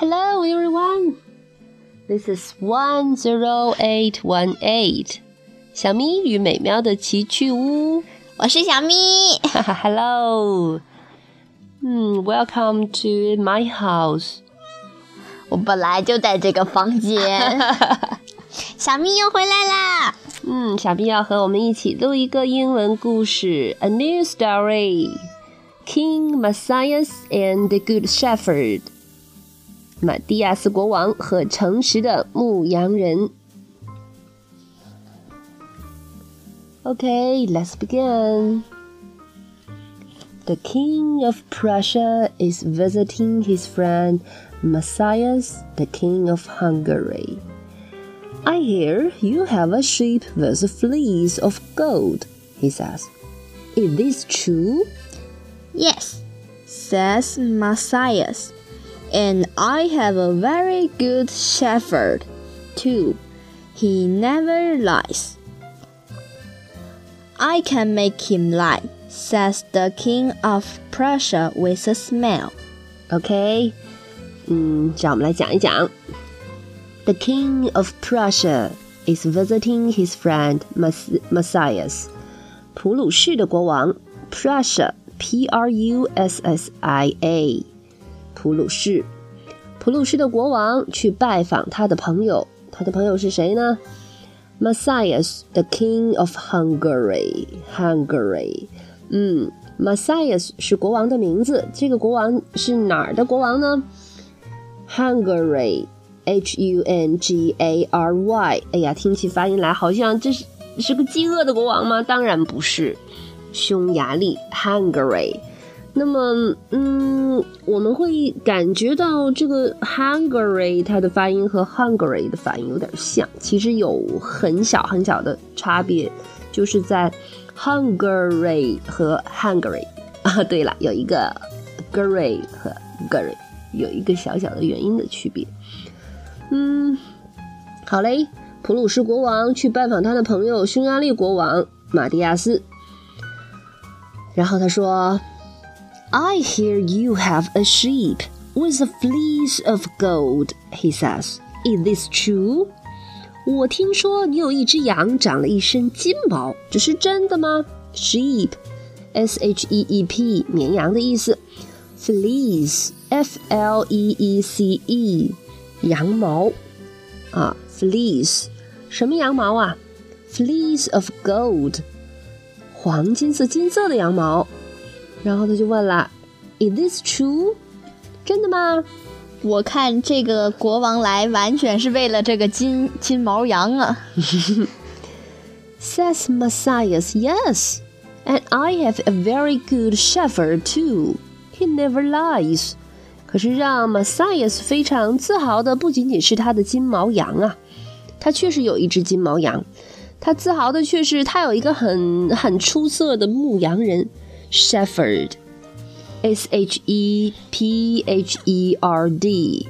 Hello, everyone. This is one zero eight one eight. 小咪与美妙的奇趣屋，我是小咪。Hello. 嗯，Welcome hmm, to my house. 我本来就在这个房间。小咪又回来啦。嗯，小咪要和我们一起录一个英文故事，A New Story. King Matthias and the Good Shepherd. 马蒂亚斯国王和诚实的牧羊人。Okay, let's begin. The King of Prussia is visiting his friend Matthias, the King of Hungary. I hear you have a sheep with a fleece of gold, he says. Is this true? Yes, says Matthias. and I have a very good shepherd, too. He never lies. I can make him lie, says the king of Prussia with a smile. Okay，嗯，让我们来讲一讲。The mm, king of Prussia is visiting his friend Matthias。普鲁士的国王，Prussia，P prussia p-r-u-s-s-i-a 普鲁士。普鲁士的国王去拜访他的朋友，他的朋友是谁呢？Matthias, the king of Hungary, Hungary，嗯，Matthias 是国王的名字。这个国王是哪儿的国王呢？Hungary, H U N G A R Y。哎呀，听起发音来好像这是是个饥饿的国王吗？当然不是，匈牙利，Hungary。那么，嗯，我们会感觉到这个 Hungary 它的发音和 Hungary 的发音有点像，其实有很小很小的差别，就是在 Hungary 和 Hungary 啊，对了，有一个 Gary 和 Gary 有一个小小的元音的区别。嗯，好嘞，普鲁士国王去拜访他的朋友匈牙利国王马蒂亚斯，然后他说。I hear you have a sheep with a fleece of gold, he says. Is this true? 我听说你有一只羊长了一身金毛，这是真的吗？Sheep, S H E E P，绵羊的意思。Fleece, F L E E C E，羊毛啊，fleece，什么羊毛啊？Fleece of gold，黄金色、金色的羊毛。 然后他就问了：“Is this true？真的吗？”我看这个国王来完全是为了这个金金毛羊啊。Says Matthias, yes, and I have a very good shepherd too. He never lies. 可是让 Matthias 非常自豪的不仅仅是他的金毛羊啊，他确实有一只金毛羊。他自豪的却是他有一个很很出色的牧羊人。Shepherd, S H E P H E R D,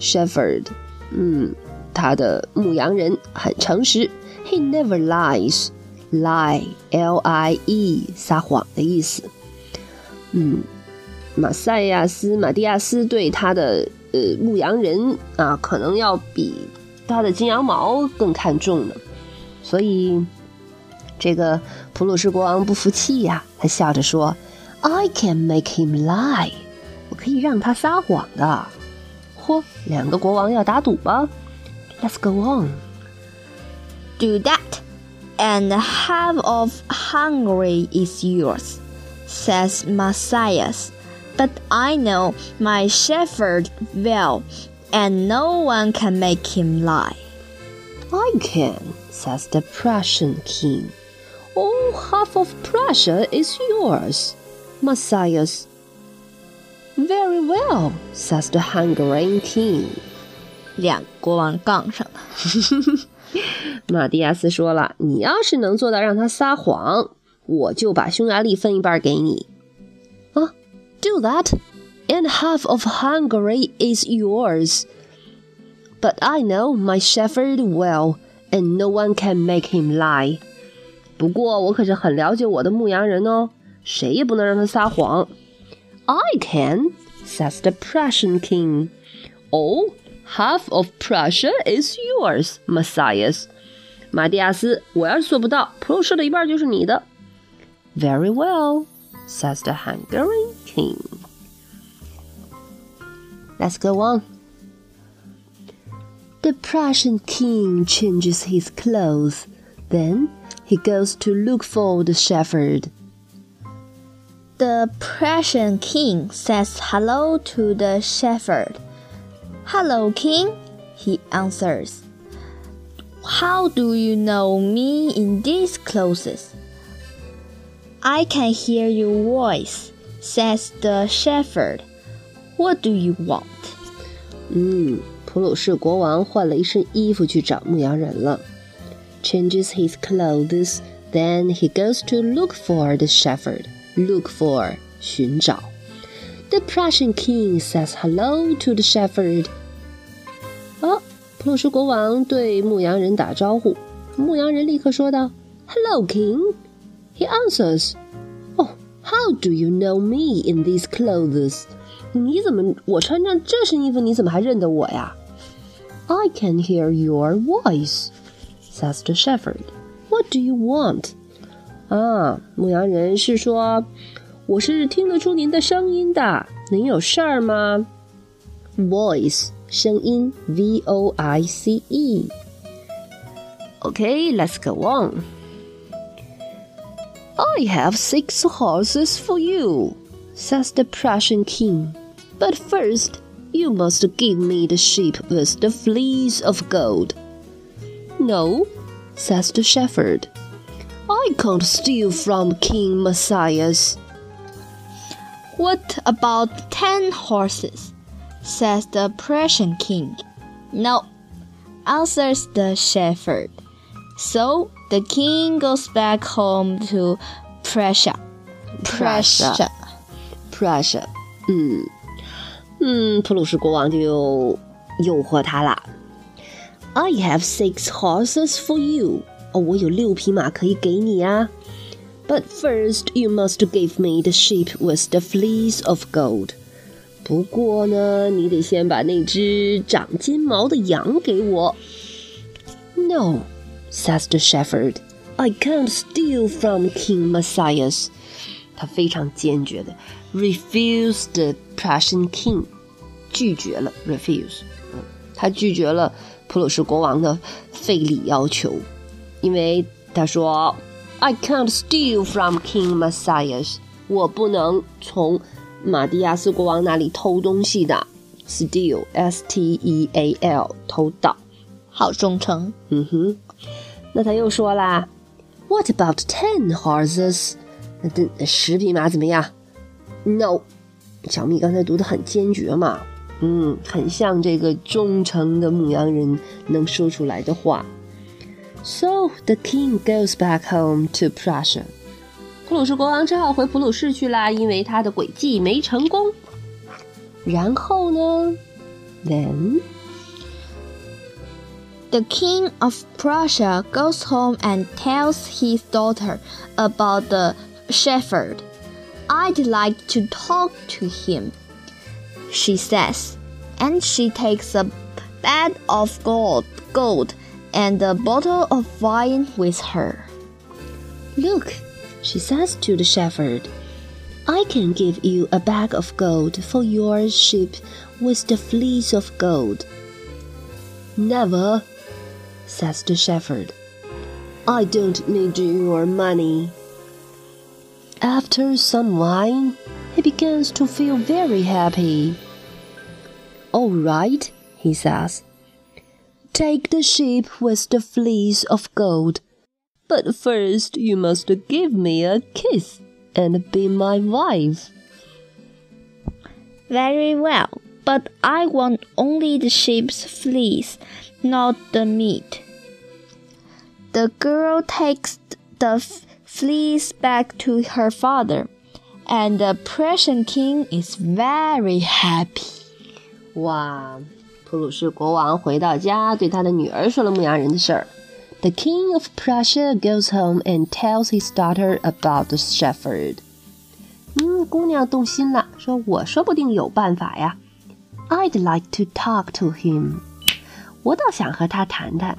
Shepherd，嗯，他的牧羊人很诚实。He never lies, lie, L I E，撒谎的意思。嗯，马赛亚斯、马蒂亚斯对他的呃牧羊人啊，可能要比他的金羊毛更看重呢，所以。这个普鲁士国王不服气呀、啊，他笑着说：“I can make him lie，我可以让他撒谎的。”嚯，两个国王要打赌吗？Let's go on. Do that, and half of Hungary is yours, says Matthias. But I know my shepherd well, and no one can make him lie. I can, says the Prussian king All half of Prussia is yours, Matthias. Very well, says the Hungarian king. 两国王杠上了。马蒂亚斯说了：“你要是能做到让他撒谎，我就把匈牙利分一半给你。”啊，Do that, and half of Hungary is yours. But I know my shepherd well, and no one can make him lie. 不过我可是很了解我的牧羊人哦，谁也不能让他撒谎。I can, says the Prussian king. Oh, half of Prussia is yours, Matthias. 马蒂亚斯，我要是做不到，普鲁士的一半就是你的。Very well, says the Hungarian king. Let's go on. The Prussian king changes his clothes Then he goes to look for the shepherd. The Prussian king says hello to the shepherd. Hello, king, he answers. How do you know me in these clothes? I can hear your voice, says the shepherd. What do you want? 嗯，普鲁士国王换了一身衣服去找牧羊人了。 Changes his clothes, then he goes to look for the shepherd. Look for 寻找。The Prussian king says hello to the shepherd. 哦，普鲁士国王对牧羊人打招呼，牧羊人立刻说道：“Hello, King。” He answers, "Oh, how do you know me in these clothes?" 你怎么我穿上这身衣服，你怎么还认得我呀？I can hear your voice, says the shepherd. What do you want? 啊，牧羊人是说，我是听得出您的声音的，您有事儿吗？Voice 声音，V O I C E。Okay, let's go on. I have six horses for you, says the Prussian king. But first, you must give me the sheep with the fleece of gold. No, says the shepherd. I can't steal from King Matthias. What about ten horses? says the Prussian king. No, answers the shepherd. So the king goes back home to Prussia. Prussia. Prussia. I have six horses for you. Oh, 哦，我有六匹马可以给你啊。But first, you must give me the sheep with the fleece of gold. 不过呢，你得先把那只长金毛的羊给我。No, says the shepherd. I can't steal from King Matthias. 他非常坚决的 refused the Prussian king，拒绝了 refuse，嗯，他拒绝了。Refuse, 普鲁士国王的费力要求，因为他说 I can't steal from King Messias，我不能从马蒂亚斯国王那里偷东西的，steal s t e a l 偷盗，好忠诚。嗯哼，那他又说啦，What about ten horses？那这十匹马怎么样？No，小蜜刚才读的很坚决嘛，嗯，很像这个忠诚的牧羊人能说出来的话。So the king goes back home to Prussia。普鲁士国王只好回普鲁士去啦，因为他的诡计没成功。然后呢？Then the king of Prussia goes home and tells his daughter about the shepherd. I'd like to talk to him, she says, and she takes a bag of gold, gold and a bottle of wine with her. Look, she says to the shepherd, I can give you a bag of gold for your sheep with the fleece of gold. Never, says the shepherd. I don't need your money. After some wine, he begins to feel very happy. All right, he says. Take the sheep with the fleece of gold. But first you must give me a kiss and be my wife. Very well, but I want only the sheep's fleece, not the meat. The girl takes the fleece back to her father, and the Prussian king is very happy. 哇，普鲁士国王回到家，对他的女儿说了牧羊人的事儿。The king of Prussia goes home and tells his daughter about the shepherd. 嗯，姑娘动心了，说我说不定有办法呀。I'd like to talk to him. 我倒想和他谈谈。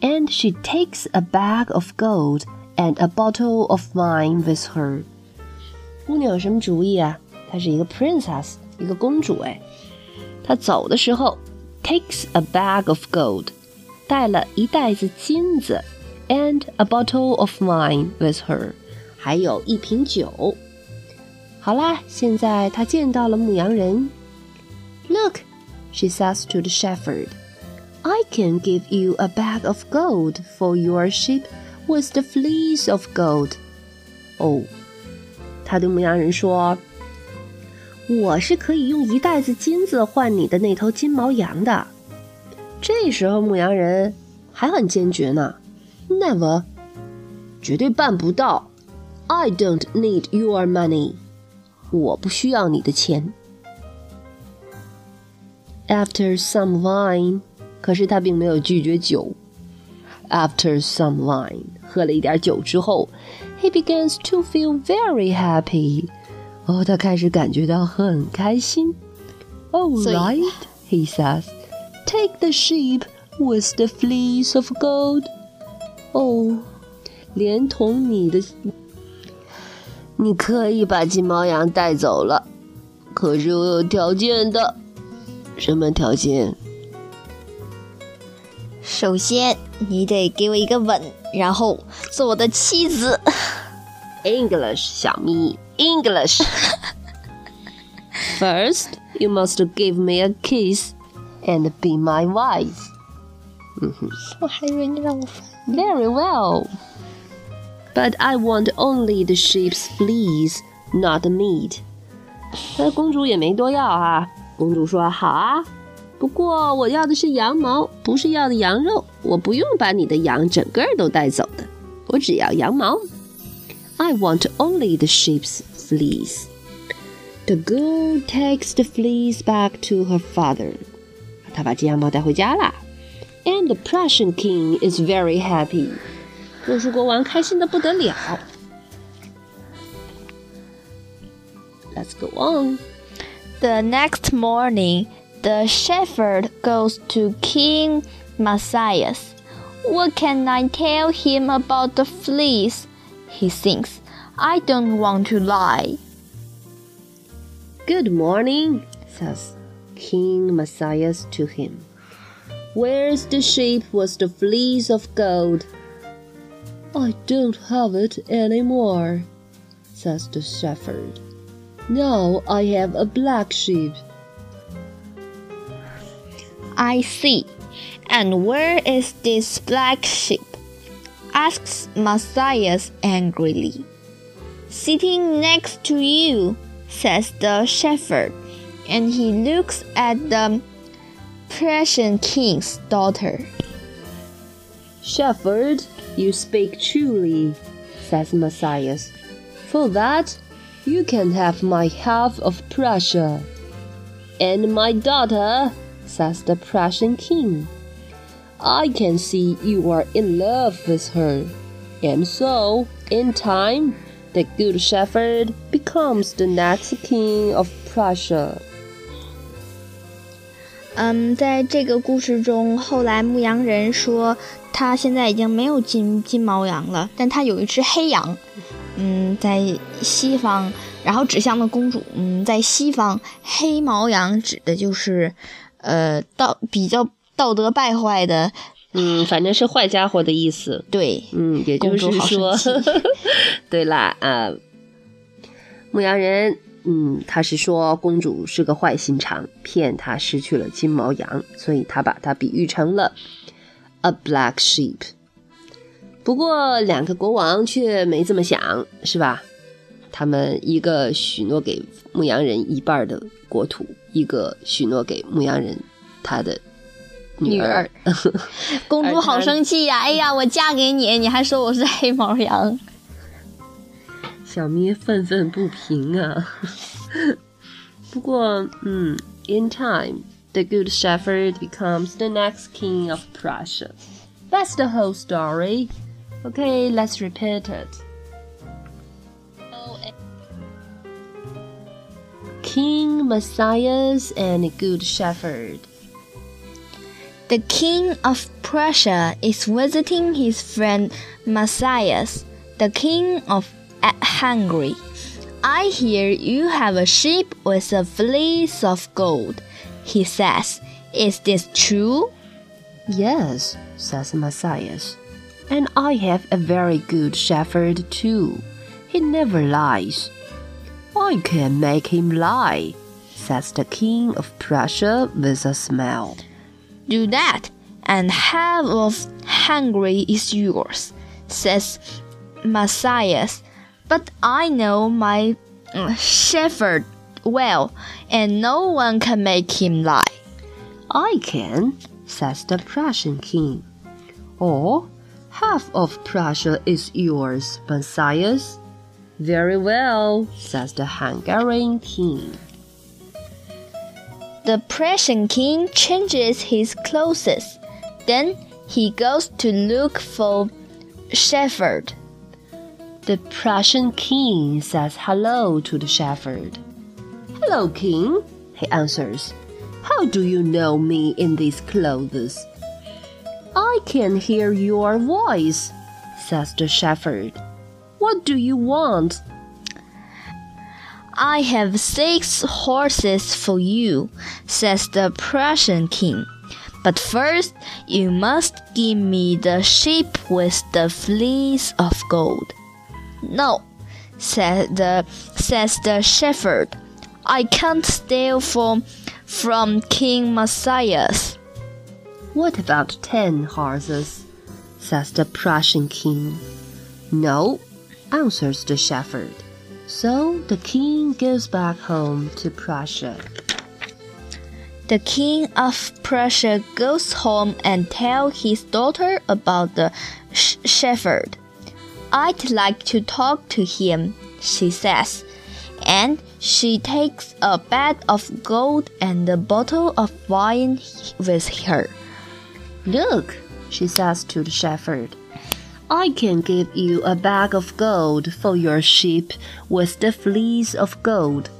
And she takes a bag of gold and a bottle of wine with her. 姑娘有什么主意啊？她是一个 princess，一个公主哎。她走的时候 takes a bag of gold，带了一袋子金子，and a bottle of wine with her，还有一瓶酒。好啦，现在她见到了牧羊人。Look, she says to the shepherd. I can give you a bag of gold for your sheep with the fleece of gold. 哦，他对牧羊人说：“ 我是可以用一袋子金子换你的那头金毛羊的。”这时候牧羊人还很坚决呢：“Never，绝对办不到。I don't need your money，我不需要你的钱。” After some wine. 可是他并没有拒绝酒。After some wine，喝了一点酒之后，he begins to feel very happy。哦，他开始感觉到很开心。All right, he says, take the sheep with the fleece of gold. 哦，连同你的，你可以把金毛羊带走了。可是我有条件的。什么条件？首先，你得给我一个吻，然后做我的妻子。English，小咪，English。First, you must give me a kiss and be my wife. 嗯哼，我还以为你让我翻。Very well. But I want only the sheep's fleece, not the meat. 那公主也没多要啊。公主说：“好啊。”不过我要的是羊毛，不是要的羊肉。我不用把你的羊整个都带走的，我只要羊毛。 I want only the sheep's fleece. The girl takes the fleece back to her father. 她把这羊毛带回家啦。And the Prussian king is very happy. 瑞士国王开心的不得了。Let's go on. The next morning, the shepherd goes to King Matthias. What can I tell him about the fleece? He thinks. I don't want to lie. Good morning, says King Matthias to him. Where's the sheep with the fleece of gold? I don't have it any more, says the shepherd. Now I have a black sheep I see. And where is this black sheep? Asks Matthias angrily. Sitting next to you, says the shepherd, and he looks at the Prussian king's daughter. Shepherd, you speak truly, says Matthias. For that, you can have my half of Prussia. And my daughter says the Prussian king. I can see you are in love with her. And so, in time, the good shepherd becomes the next king of Prussia. 嗯，在这个故事中，后来牧羊人说他现在已经没有金金毛羊了，但他有一只黑羊。嗯，在西方，然后指向了公主。嗯，在西方，黑毛羊指的就是呃，道比较 道德败坏的，嗯，反正是坏家伙的意思。对，嗯，也就是说，对啦，啊，牧羊人，嗯，他是说公主是个坏心肠，骗他失去了金毛羊，所以他把它比喻成了 a black sheep。不过两个国王却没这么想，是吧？他们一个许诺给牧羊人一半的国土。一个许诺给牧羊人他的女儿。公主好生气呀、啊！哎呀，我嫁给你，你还说我是黑毛羊。小咩愤愤不平啊！不过，嗯，in time, the Good Shepherd becomes the next king of Prussia. That's the whole story. Okay, let's repeat it. King, Matthias, and Good Shepherd. The king of Prussia is visiting his friend Matthias, the king of Hungary. I hear you have a sheep with a fleece of gold, he says. Is this true? Yes, says Matthias. And I have a very good shepherd too. He never lies. I can make him lie, says the king of Prussia with a smile. Do that, and half of Hungary is yours, says Matthias. But I know my uh, shepherd well, and no one can make him lie. I can, says the Prussian king. Or half of Prussia is yours, Matthias. Very well, says the Hungarian king. The Prussian king changes his clothes. Then he goes to look for shepherd. The Prussian king says hello to the shepherd. Hello, king, he answers. How do you know me in these clothes? I can hear your voice, says the shepherd. What do you want? I have six horses for you, says the Prussian king. But first, you must give me the sheep with the fleece of gold. No, said the, says the shepherd. I can't steal from, from King Matthias. What about ten horses? says the Prussian king. No, answers the shepherd. So the king goes back home to Prussia. The king of Prussia goes home and tells his daughter about the sh shepherd. I'd like to talk to him, she says, and she takes a bag of gold and a bottle of wine with her. Look, she says to the shepherd, I can give you a bag of gold for your sheep with the fleece of gold.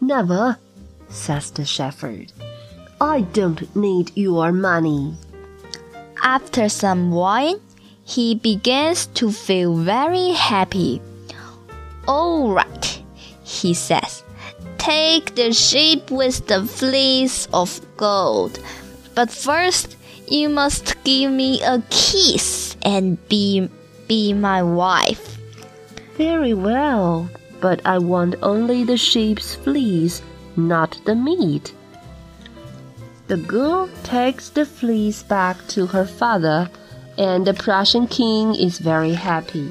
Never, says the shepherd. I don't need your money. After some wine, he begins to feel very happy. All right, he says. Take the sheep with the fleece of gold. But first, you must give me a kiss and be be my wife. Very well, but I want only the sheep's fleece, not the meat. The girl takes the fleece back to her father, and the Prussian king is very happy.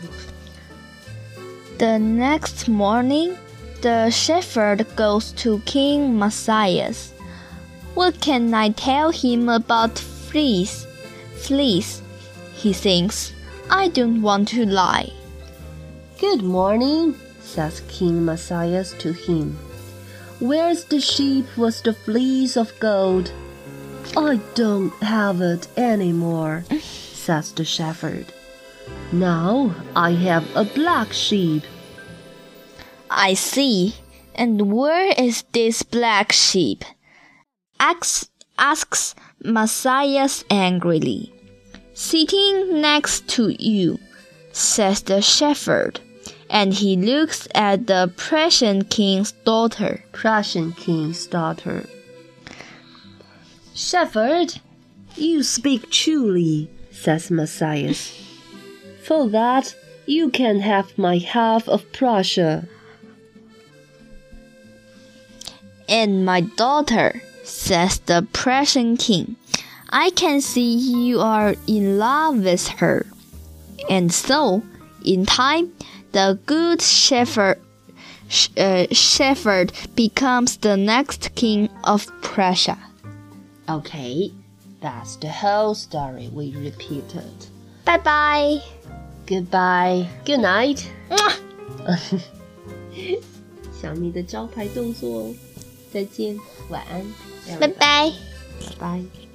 The next morning, the shepherd goes to King Matthias. What can I tell him about fleece? Fleece, he thinks. I don't want to lie. Good morning, says King Matthias to him. Where's the sheep with the fleece of gold? I don't have it any more, says the shepherd. Now I have a black sheep. I see. And where is this black sheep? Asks, asks Matthias angrily. Sitting next to you, says the shepherd, and he looks at the Prussian king's daughter. Prussian king's daughter. Shepherd, you speak truly, says Matthias. For that, you can have my half of Prussia. And my daughter, says the Prussian king. I can see you are in love with her. And so, in time, the good shepherd, uh, shepherd becomes the next king of Prussia. Okay, that's the whole story we repeated. Bye bye. Goodbye. Good night. 想你的招牌动作哦。再见，晚安，拜拜，拜拜。